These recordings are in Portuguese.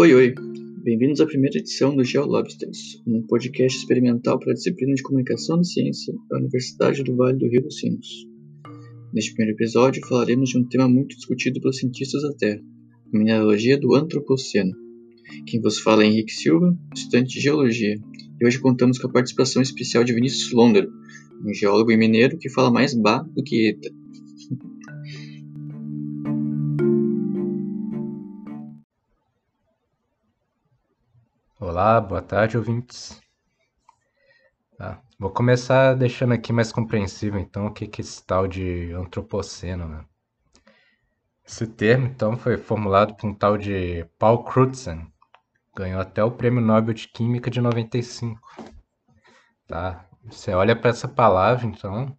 Oi, oi! Bem-vindos à primeira edição do GeoLobsters, um podcast experimental para a disciplina de Comunicação e Ciência da Universidade do Vale do Rio dos Sinos. Neste primeiro episódio, falaremos de um tema muito discutido pelos cientistas da Terra, a mineralogia do Antropoceno. Quem vos fala é Henrique Silva, estudante de Geologia, e hoje contamos com a participação especial de Vinícius Londero, um geólogo e mineiro que fala mais ba do que eta. Olá, boa tarde, ouvintes. Tá, vou começar deixando aqui mais compreensível, então, o que é esse tal de antropoceno, né? Esse termo, então, foi formulado por um tal de Paul Crutzen, ganhou até o Prêmio Nobel de Química de 95. Tá? Você olha para essa palavra, então,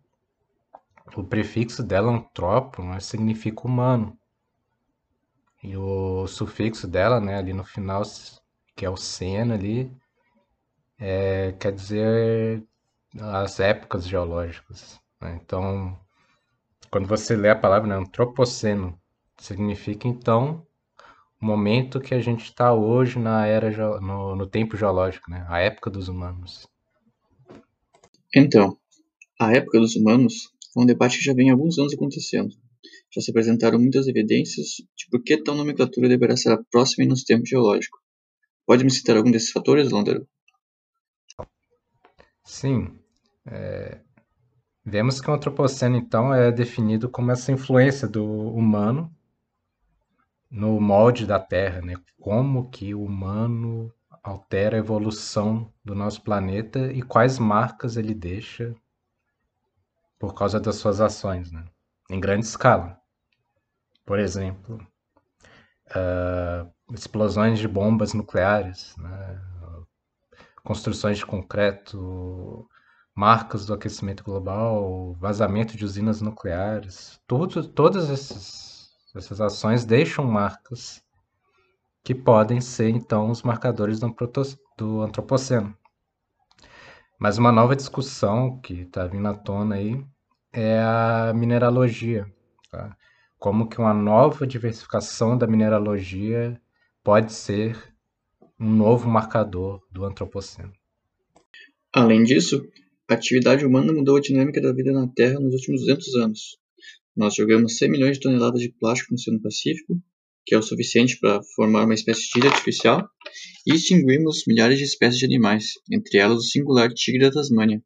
o prefixo dela, antropo, né, significa humano. E o sufixo dela, né, ali no final, que é o seno ali, é, quer dizer as épocas geológicas. Né? Então, quando você lê a palavra né, antropoceno, significa então o momento que a gente está hoje na era no, no tempo geológico, né? a época dos humanos. Então, a época dos humanos é um debate que já vem há alguns anos acontecendo. Já se apresentaram muitas evidências de por que tal nomenclatura deverá ser a próxima em nosso tempo geológico. Pode me citar algum desses fatores, Londero? Sim. É... Vemos que o antropoceno, então, é definido como essa influência do humano no molde da Terra, né? Como que o humano altera a evolução do nosso planeta e quais marcas ele deixa por causa das suas ações, né? Em grande escala. Por exemplo, uh, explosões de bombas nucleares, né? construções de concreto, marcas do aquecimento global, vazamento de usinas nucleares, tudo, todas essas, ações deixam marcas que podem ser então os marcadores do, do antropoceno. Mas uma nova discussão que está vindo à tona aí é a mineralogia. Tá? Como que uma nova diversificação da mineralogia pode ser um novo marcador do antropoceno. Além disso, a atividade humana mudou a dinâmica da vida na Terra nos últimos 200 anos. Nós jogamos 100 milhões de toneladas de plástico no Oceano Pacífico, que é o suficiente para formar uma espécie de ilha artificial, e extinguimos milhares de espécies de animais, entre elas o singular tigre da Tasmânia.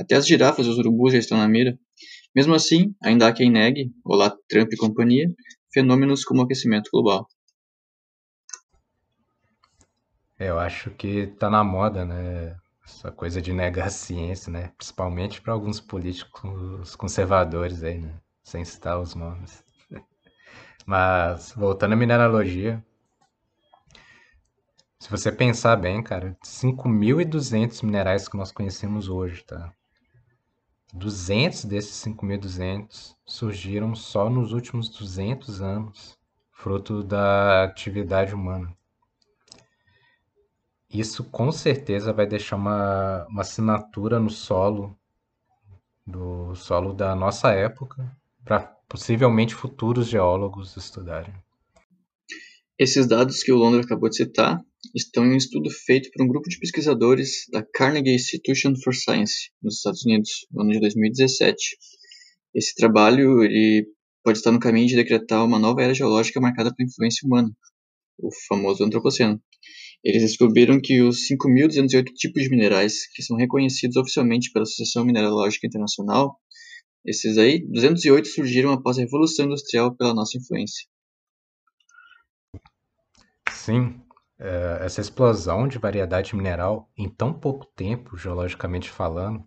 Até as girafas e os urubus já estão na mira. Mesmo assim, ainda há quem negue, olá Trump e companhia, fenômenos como o aquecimento global. É, eu acho que tá na moda, né? Essa coisa de negar a ciência, né? Principalmente para alguns políticos conservadores aí, né? Sem citar os nomes. Mas, voltando à mineralogia, se você pensar bem, cara, 5.200 minerais que nós conhecemos hoje, tá? 200 desses 5.200 surgiram só nos últimos 200 anos, fruto da atividade humana. Isso com certeza vai deixar uma, uma assinatura no solo, do solo da nossa época, para possivelmente futuros geólogos estudarem. Esses dados que o Londra acabou de citar estão em um estudo feito por um grupo de pesquisadores da Carnegie Institution for Science, nos Estados Unidos, no ano de 2017. Esse trabalho ele pode estar no caminho de decretar uma nova era geológica marcada pela influência humana, o famoso antropoceno. Eles descobriram que os 5.208 tipos de minerais que são reconhecidos oficialmente pela Associação Mineralógica Internacional, esses aí, 208 surgiram após a Revolução Industrial pela nossa influência. Sim, é, essa explosão de variedade mineral em tão pouco tempo, geologicamente falando,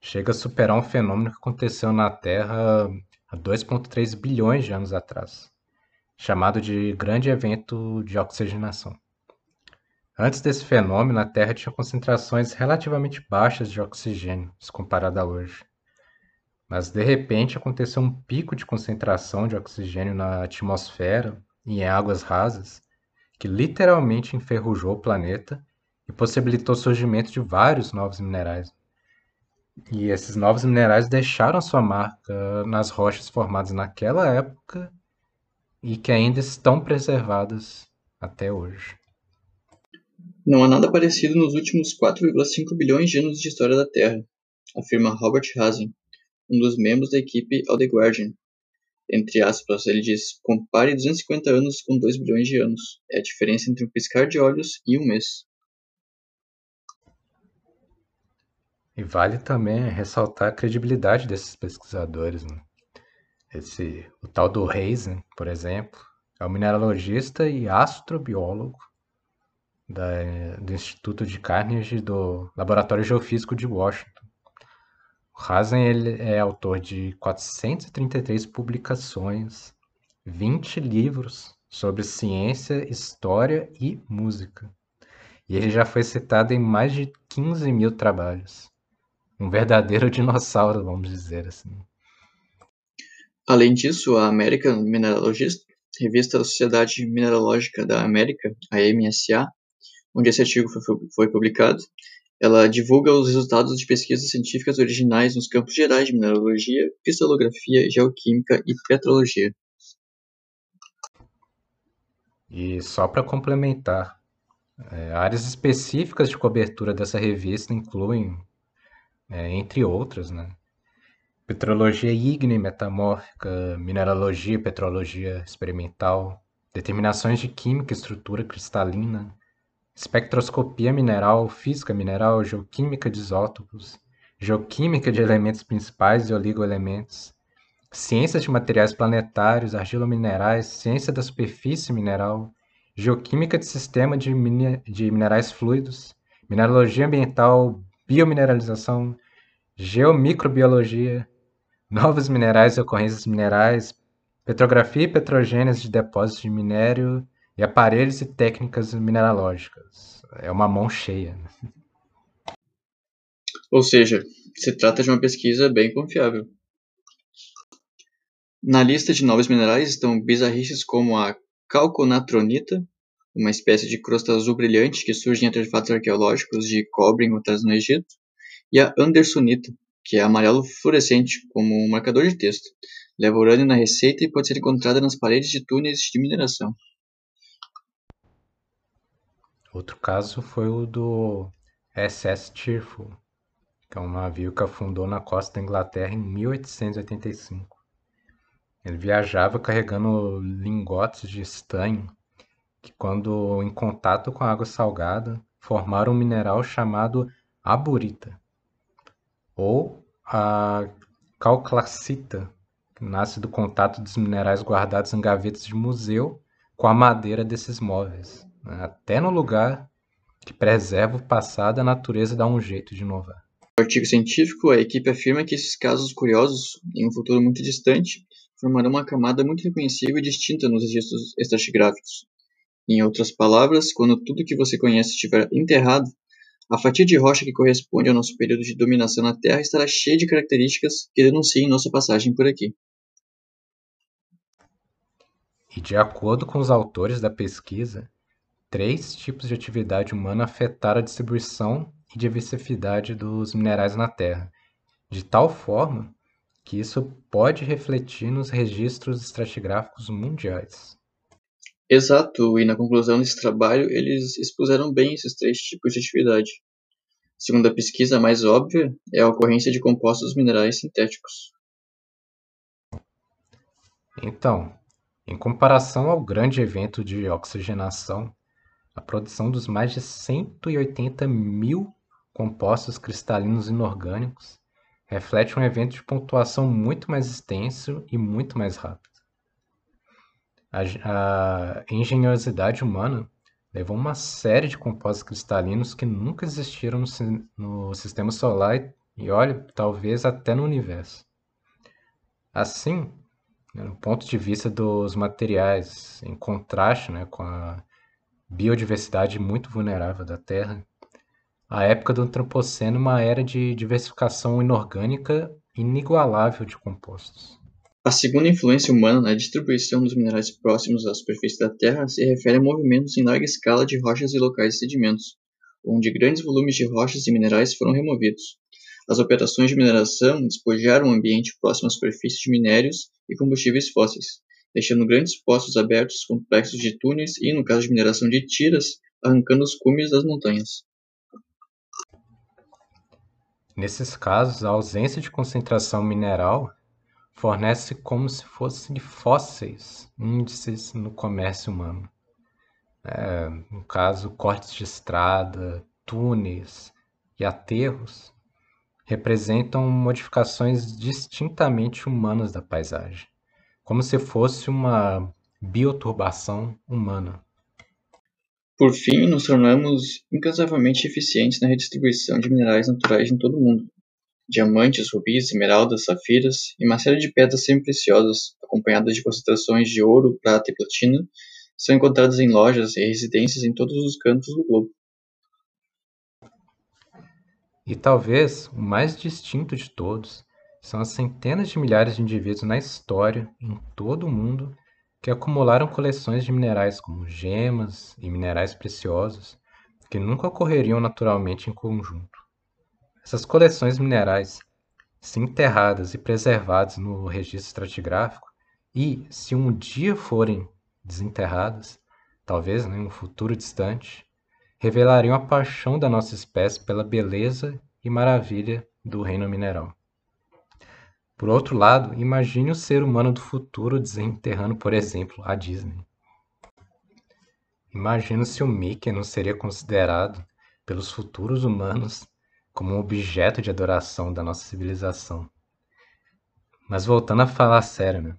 chega a superar um fenômeno que aconteceu na Terra há 2,3 bilhões de anos atrás, chamado de Grande Evento de Oxigenação. Antes desse fenômeno, a Terra tinha concentrações relativamente baixas de oxigênio, se comparada a hoje. Mas de repente aconteceu um pico de concentração de oxigênio na atmosfera e em águas rasas, que literalmente enferrujou o planeta e possibilitou o surgimento de vários novos minerais. E esses novos minerais deixaram sua marca nas rochas formadas naquela época e que ainda estão preservadas até hoje. Não há nada parecido nos últimos 4,5 bilhões de anos de história da Terra, afirma Robert Hazen, um dos membros da equipe ao The Guardian. Entre aspas, ele diz: compare 250 anos com 2 bilhões de anos. É a diferença entre um piscar de olhos e um mês. E vale também ressaltar a credibilidade desses pesquisadores. Né? Esse, o tal do Reisen, por exemplo, é um mineralogista e astrobiólogo da, do Instituto de Carnegie do Laboratório Geofísico de Washington. O Hazen ele é autor de 433 publicações, 20 livros sobre ciência, história e música. E ele já foi citado em mais de 15 mil trabalhos. Um verdadeiro dinossauro, vamos dizer assim. Além disso, a American Mineralogist, revista da Sociedade Mineralógica da América, a MSA, onde esse artigo foi, foi publicado, ela divulga os resultados de pesquisas científicas originais nos campos gerais de mineralogia, cristalografia, geoquímica e petrologia. E só para complementar, é, áreas específicas de cobertura dessa revista incluem, é, entre outras, né, petrologia ígnea metamórfica, mineralogia e petrologia experimental, determinações de química e estrutura cristalina, espectroscopia mineral, física mineral, geoquímica de isótopos, geoquímica de elementos principais e oligoelementos, ciências de materiais planetários, argilominerais, ciência da superfície mineral, geoquímica de sistema de, de minerais fluidos, mineralogia ambiental, biomineralização, geomicrobiologia, novos minerais e ocorrências minerais, petrografia e petrogênese de depósitos de minério e aparelhos e técnicas mineralógicas. É uma mão cheia. Ou seja, se trata de uma pesquisa bem confiável. Na lista de novos minerais estão bizarrices como a calconatronita, uma espécie de crosta azul brilhante que surge em artefatos arqueológicos de cobre encontrados no Egito, e a andersonita, que é amarelo fluorescente como um marcador de texto. Leva urânio na receita e pode ser encontrada nas paredes de túneis de mineração. Outro caso foi o do SS Cheerful, que é um navio que afundou na costa da Inglaterra em 1885. Ele viajava carregando lingotes de estanho que, quando em contato com a água salgada, formaram um mineral chamado aburita, ou a calclacita, que nasce do contato dos minerais guardados em gavetas de museu com a madeira desses móveis. Até no lugar que preserva o passado, a natureza dá um jeito de inovar. No artigo científico, a equipe afirma que esses casos curiosos, em um futuro muito distante, formarão uma camada muito reconhecível e distinta nos registros estratigráficos. Em outras palavras, quando tudo que você conhece estiver enterrado, a fatia de rocha que corresponde ao nosso período de dominação na Terra estará cheia de características que denunciem nossa passagem por aqui. E de acordo com os autores da pesquisa, Três tipos de atividade humana afetaram a distribuição e diversidade dos minerais na Terra, de tal forma que isso pode refletir nos registros estratigráficos mundiais. Exato, e na conclusão desse trabalho eles expuseram bem esses três tipos de atividade. Segundo a pesquisa, a mais óbvia é a ocorrência de compostos minerais sintéticos. Então, em comparação ao grande evento de oxigenação a produção dos mais de 180 mil compostos cristalinos inorgânicos reflete um evento de pontuação muito mais extenso e muito mais rápido. A, a engenhosidade humana levou uma série de compostos cristalinos que nunca existiram no, no sistema solar e, e, olha, talvez até no universo. Assim, né, do ponto de vista dos materiais, em contraste né, com a biodiversidade muito vulnerável da Terra, a época do Antropoceno uma era de diversificação inorgânica inigualável de compostos. A segunda influência humana na distribuição dos minerais próximos à superfície da Terra se refere a movimentos em larga escala de rochas e locais de sedimentos, onde grandes volumes de rochas e minerais foram removidos. As operações de mineração despojaram o ambiente próximo à superfície de minérios e combustíveis fósseis, deixando grandes poços abertos complexos de túneis e, no caso de mineração de tiras, arrancando os cumes das montanhas. Nesses casos, a ausência de concentração mineral fornece como se fossem fósseis índices no comércio humano. É, no caso, cortes de estrada, túneis e aterros representam modificações distintamente humanas da paisagem, como se fosse uma bioturbação humana. Por fim, nos tornamos incansavelmente eficientes na redistribuição de minerais naturais em todo o mundo. Diamantes, rubis, esmeraldas, safiras e uma série de pedras semi-preciosas, acompanhadas de concentrações de ouro, prata e platina, são encontradas em lojas e residências em todos os cantos do globo. E talvez o mais distinto de todos são as centenas de milhares de indivíduos na história, em todo o mundo, que acumularam coleções de minerais como gemas e minerais preciosos que nunca ocorreriam naturalmente em conjunto. Essas coleções minerais, se enterradas e preservadas no registro estratigráfico, e, se um dia forem desenterradas, talvez né, em um futuro distante, revelariam a paixão da nossa espécie pela beleza e maravilha do reino mineral. Por outro lado, imagine o ser humano do futuro desenterrando, por exemplo, a Disney. Imagino se o Mickey não seria considerado pelos futuros humanos como um objeto de adoração da nossa civilização. Mas voltando a falar sério, né?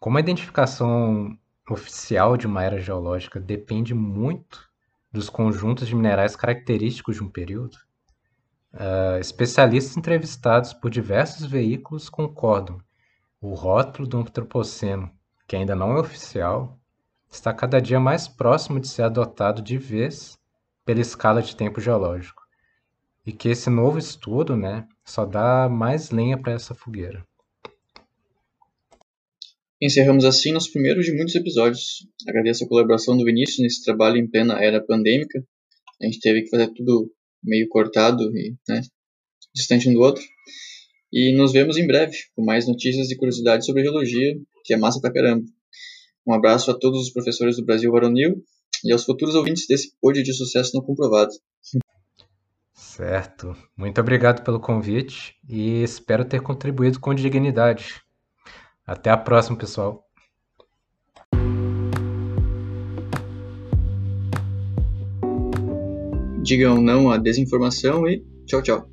Como a identificação oficial de uma era geológica depende muito dos conjuntos de minerais característicos de um período, Uh, especialistas entrevistados por diversos veículos concordam. O rótulo do antropoceno, que ainda não é oficial, está cada dia mais próximo de ser adotado de vez pela escala de tempo geológico. E que esse novo estudo né, só dá mais lenha para essa fogueira. Encerramos assim nosso primeiro de muitos episódios. Agradeço a colaboração do Vinícius nesse trabalho em plena era pandêmica. A gente teve que fazer tudo meio cortado e né, distante um do outro. E nos vemos em breve com mais notícias e curiosidades sobre geologia, que é massa pra caramba. Um abraço a todos os professores do Brasil Varonil e aos futuros ouvintes desse pódio de sucesso não comprovado. Certo. Muito obrigado pelo convite e espero ter contribuído com dignidade. Até a próxima, pessoal. Digam não à desinformação e tchau, tchau.